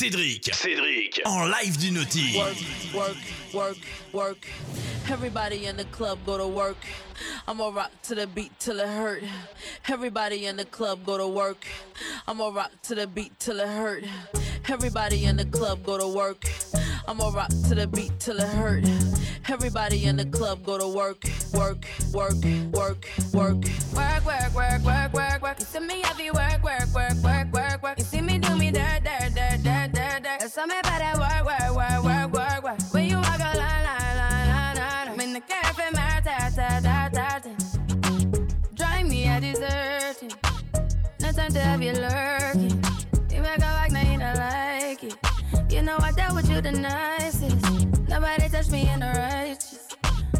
Cédric. Cédric. En live du Nautilus. Work, work, work, work. Everybody in the club go to work. I'ma rock to the beat till it hurt. Everybody in the club go to work. I'ma rock to the beat till it hurt. Everybody in the club go to work. I'ma rock to the beat till it hurt. Everybody in the club go to work, work, work, work, work. Work, work, work, work, work, work. You see me heavy work, work, work, work, work, work. You see me do me dirt, dirt, dirt, dirt, something about that work, work, work, work, work, work. When you walk a line, line, line, line, line. I'm in the cafe, my ta, ta, ta, ta, ta. Drive me a deserting. No time to have you lurking. You make a like, now you don't like it. You know I dealt with you the nicest. Nobody touched me in the righteous.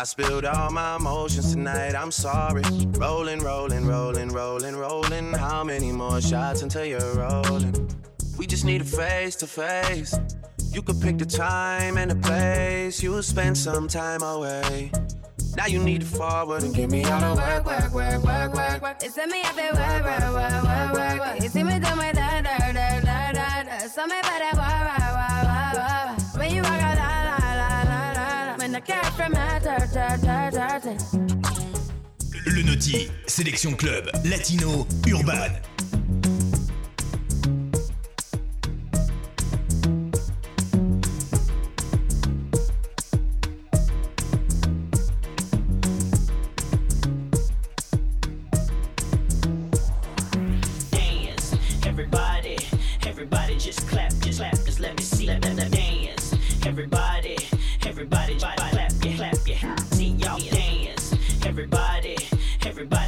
I spilled all my emotions tonight, I'm sorry. Rolling, rolling, rolling, rolling, rolling. How many more shots until you're rolling? We just need a face to face. You could pick the time and the place. You'll spend some time away. Now you need to forward and give me all the work, work, work, work, work, work. It's me, I feel work, work, work, work, work, work. You see me do my da, da, da, da, da, da. So me better, wah, wah, wah, wah, wah. When you walk out, la, la, la, la, la. When the car from Le. Sélection club. Latino. Urban.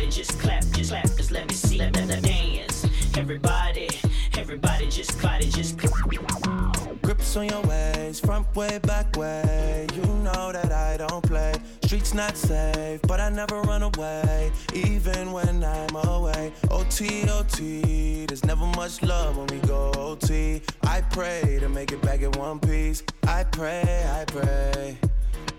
Everybody just clap, just clap, just let me see that dance. Everybody, everybody just body just clap. Grips on your waist, front way, back way. You know that I don't play. Streets not safe, but I never run away, even when I'm away. OT, OT, there's never much love when we go OT. I pray to make it back in one piece. I pray, I pray.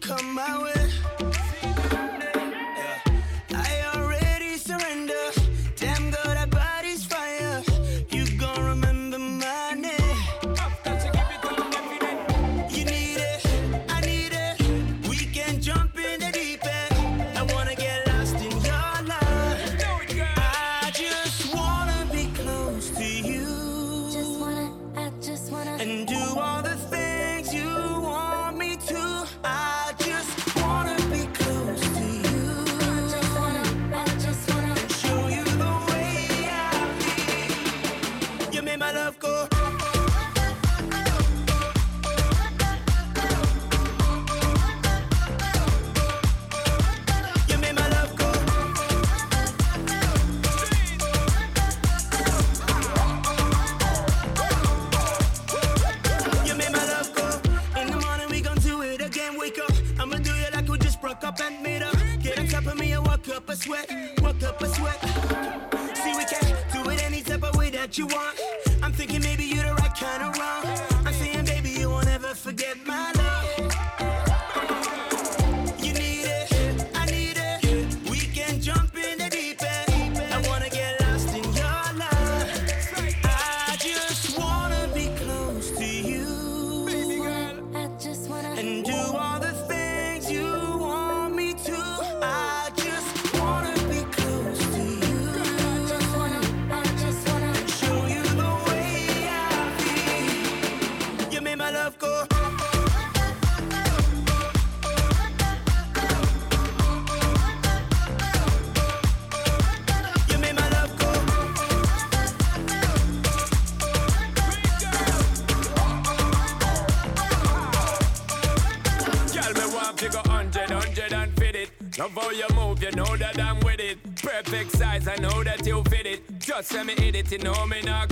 come my way. you want. I'm thinking maybe you're the right kind of wrong. I'm saying, baby, you won't ever forget my love. Cause me editing? No, know me not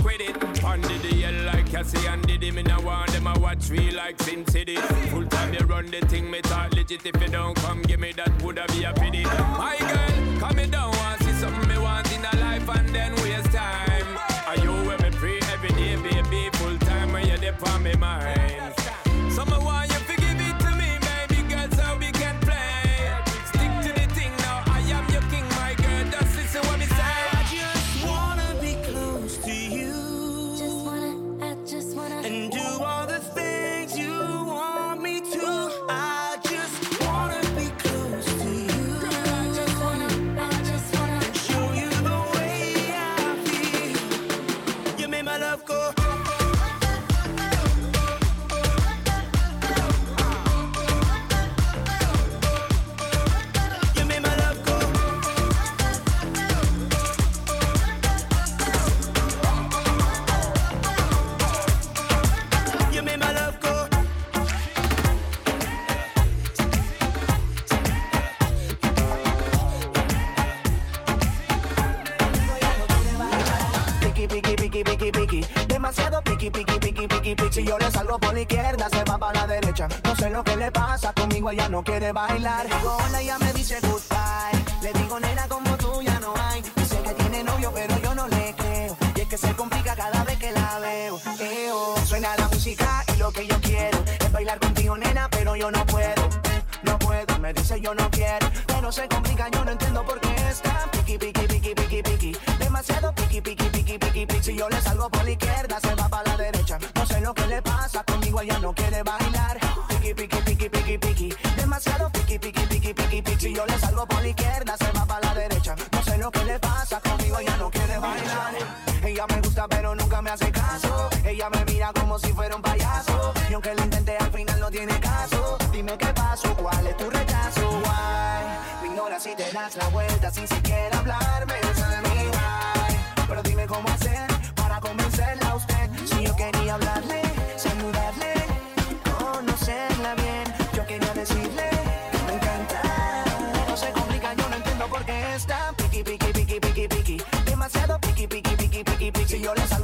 lo que le pasa, conmigo ella no quiere bailar. Digo, hola, ella me dice goodbye. Le digo, nena, como tú ya no hay. Dice que tiene novio, pero yo no le creo. Y es que se complica cada vez que la veo. Eo, suena la música y lo que yo quiero es bailar contigo, nena, pero yo no puedo. No puedo, me dice yo no quiero, pero se complica, yo no entiendo por qué está piqui, piqui, piqui, piqui, piqui, demasiado piqui, piqui, piqui, piqui, piqui. Si yo le salgo por la izquierda, se va para la derecha. No sé lo que le pasa, conmigo ella no quiere bailar. Si yo le salgo por la izquierda, se va para la derecha. No sé lo que le pasa, conmigo ella no quiere bailar. Ella me gusta, pero nunca me hace caso. Ella me mira como si fuera un payaso. Y aunque lo intenté, al final no tiene caso. Dime qué pasó, cuál es tu rechazo, why. Me ignoras si te das la vuelta sin siquiera hablarme. yo les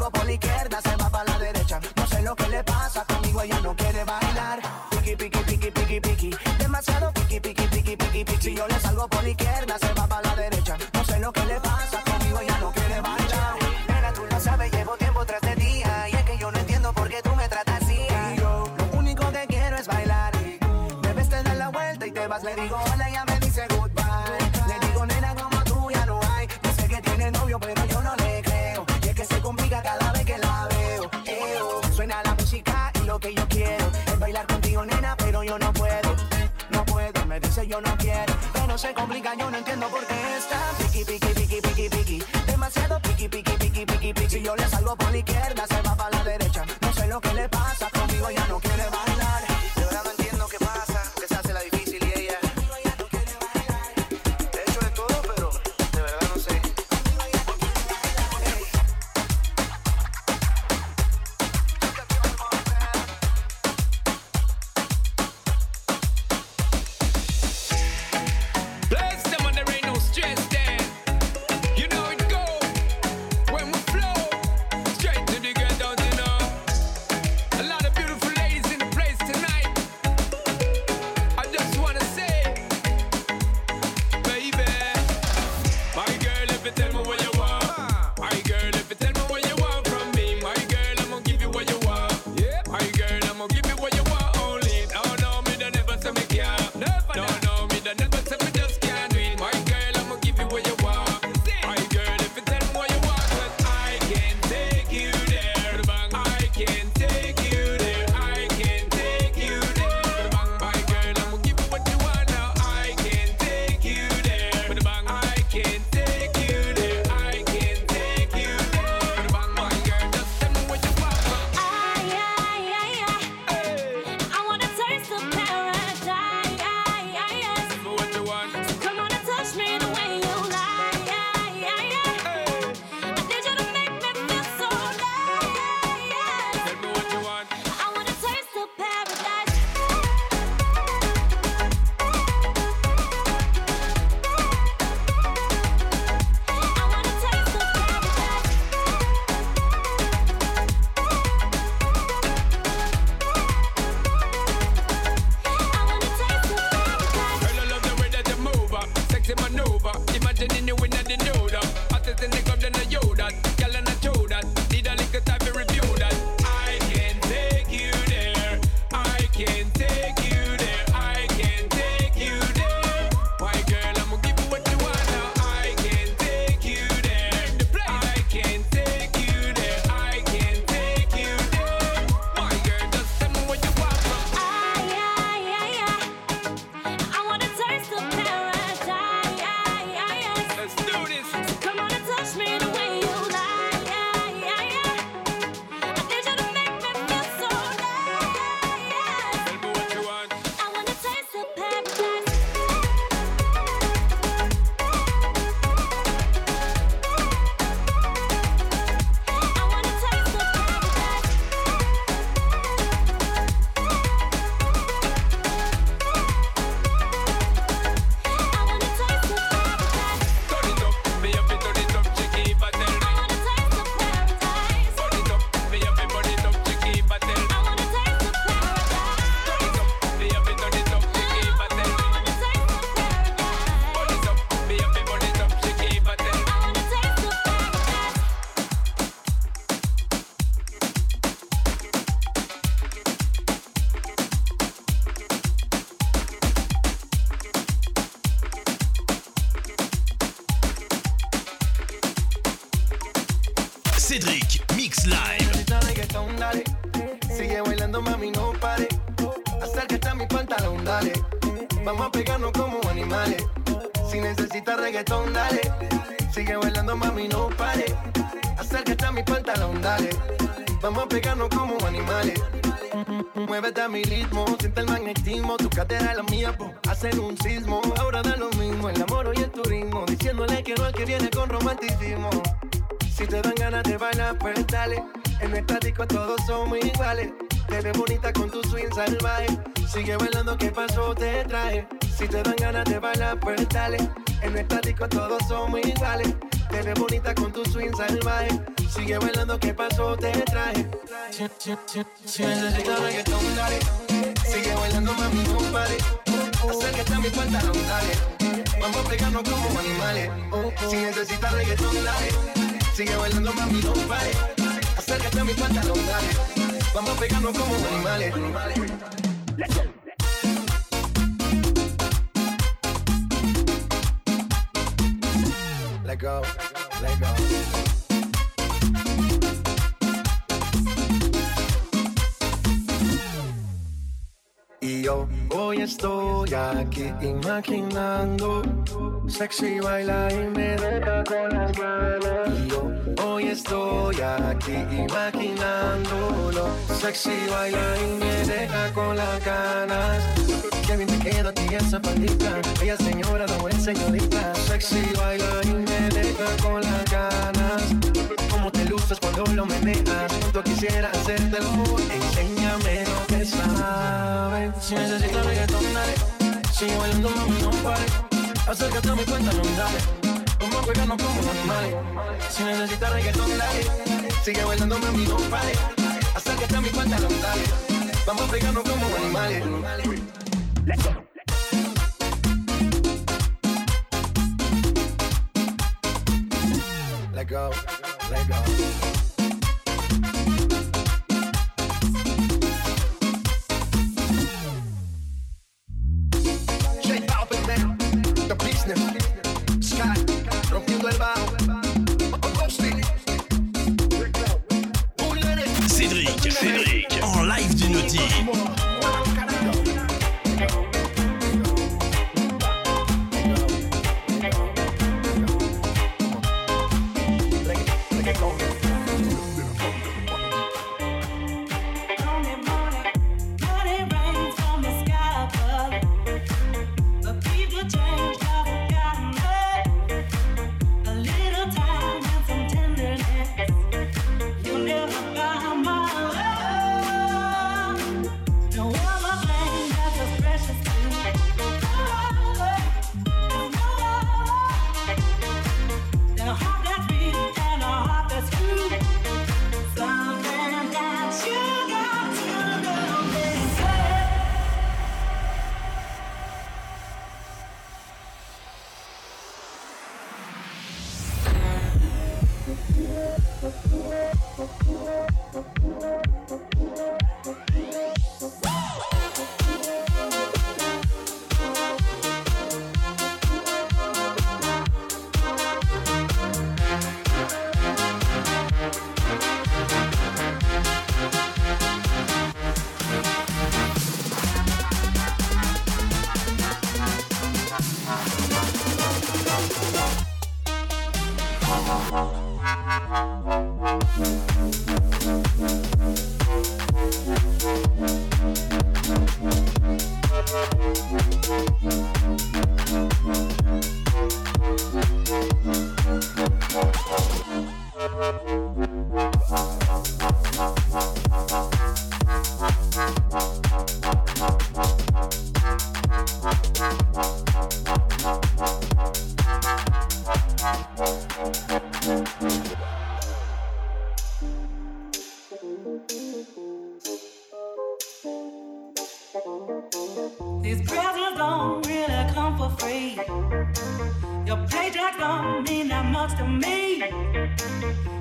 no puedo. No puedo, me dice yo no quiero. Pero se complica, yo no entiendo por qué está piqui, piqui, piqui, piqui, piqui. Demasiado piqui, piqui, piqui, piqui, piqui. Si yo le salgo por la izquierda, se va para la Ahora da lo mismo, el amor y el turismo, diciéndole que no al que viene con romanticismo. Si te dan ganas de bailar, pues dale. En esta disco todos somos iguales. Te ves bonita con tu swing salvaje. Sigue bailando, ¿qué pasó? Te traje. Si te dan ganas de bailar, pues dale. En esta disco todos somos iguales. Te ves bonita con tu swing salvaje. Sigue bailando, ¿qué pasó? Te traje. Si, si, si, si necesitas reggaetón, dale. Sigue bailando, mami, no pare. Acércate a mi pantalón, dale. Vamos a pegarnos como animales. Si necesitas reggaetón, dale. Sigue bailando, mami, no pare. Acércate a mi pantalón, dale. Vamos a pegarnos como animales. Let go, let go. Yo hoy estoy aquí imaginando Sexy baila y me deja con las ganas yo hoy estoy aquí imaginándolo Sexy baila y me deja con las ganas. Qué bien te queda a ti esa faldita Ella señora, no es señorita. Sexy baila y me deja con las ganas. Cómo te lo meneas Cuánto quisiera hacerte el amor Enséñame lo que sabes. Si necesitas reggaetón, dale. Sigue bailando, mami, no pare. Acércate a mi pantalón, dale. Vamos a pegarnos como animales. Si necesitas reggaetón, dale. Sigue bailando, mami, no pare. Acércate a mi pantalón, dale. Vamos a pegarnos como animales. Let go, let go.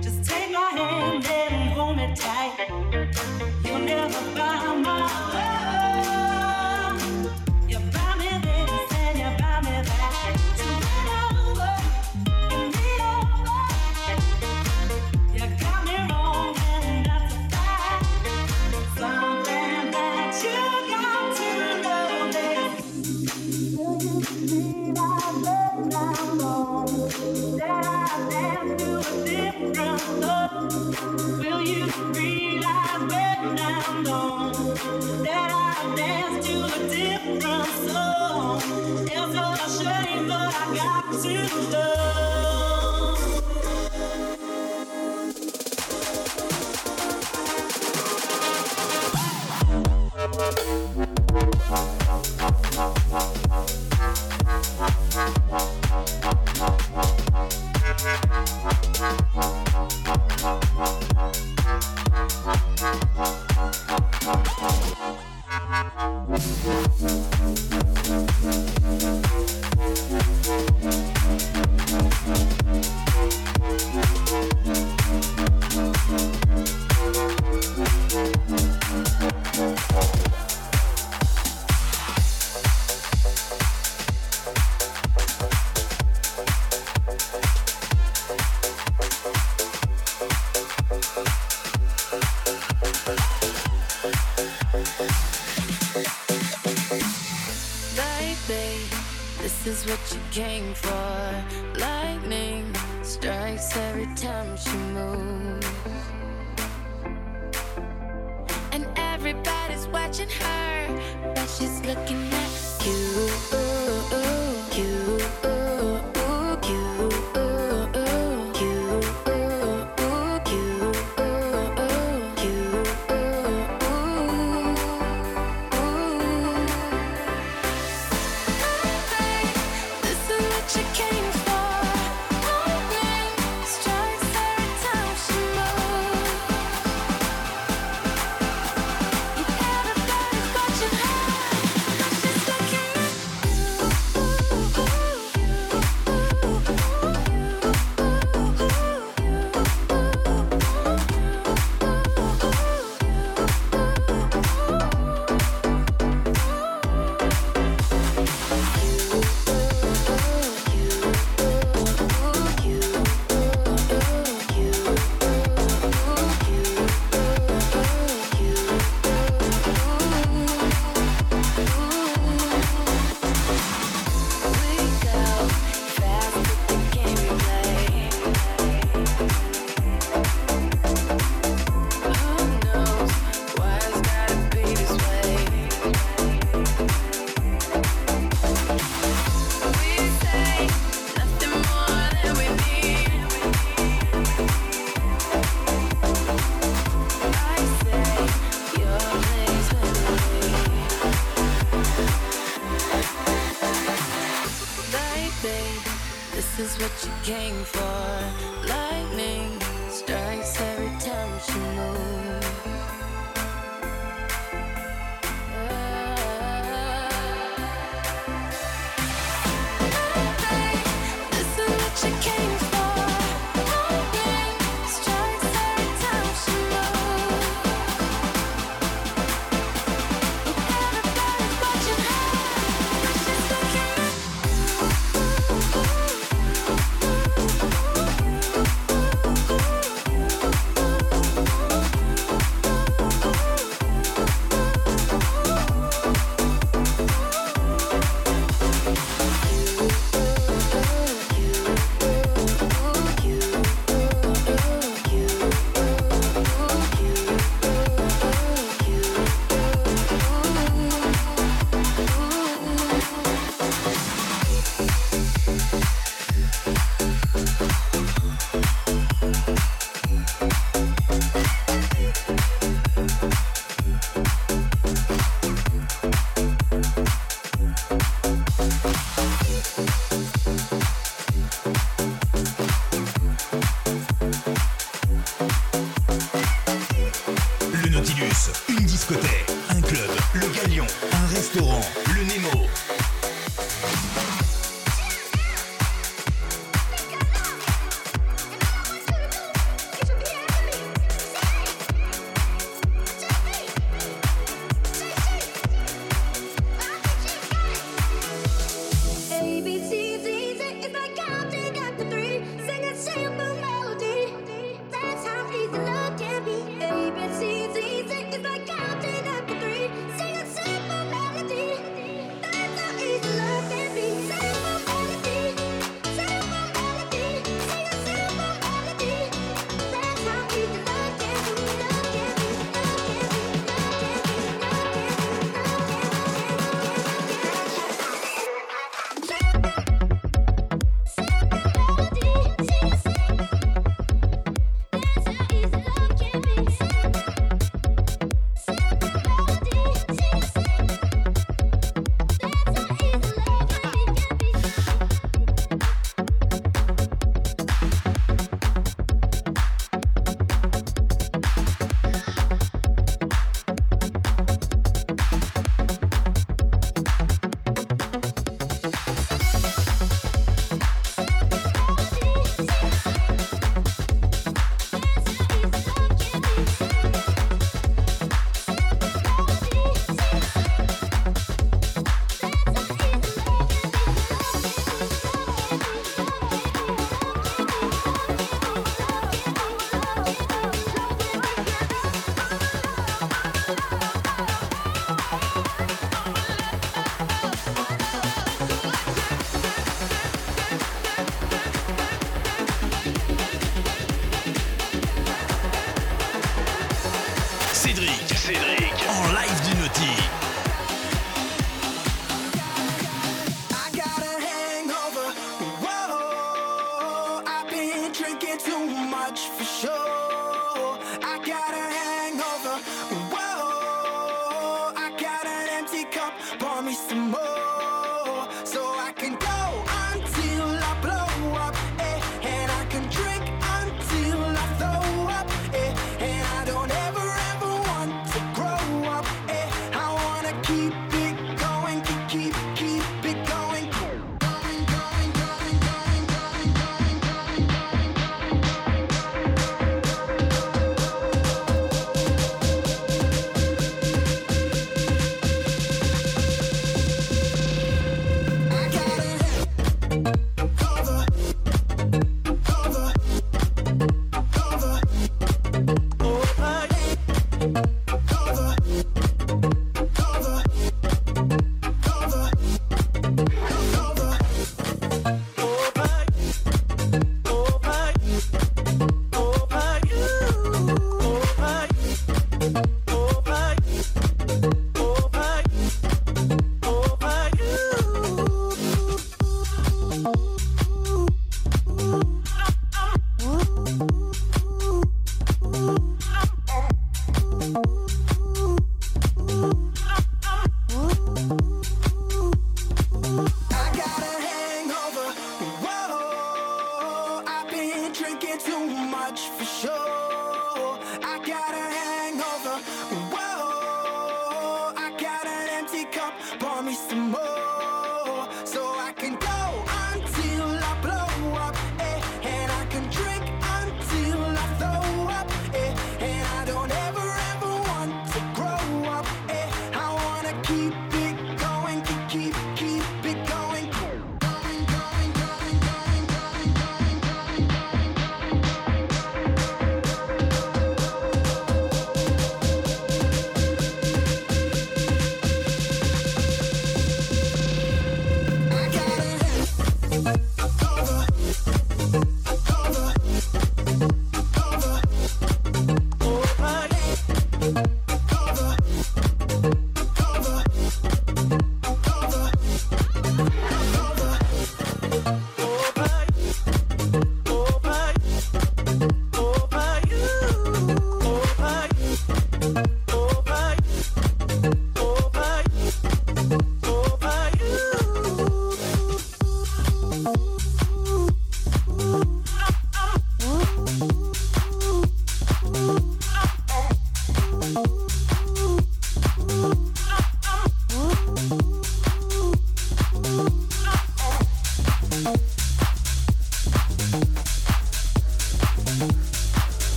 Just take my hand and hold me tight. You'll never buy my Mm-hmm.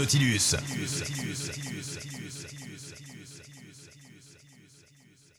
Nautilus.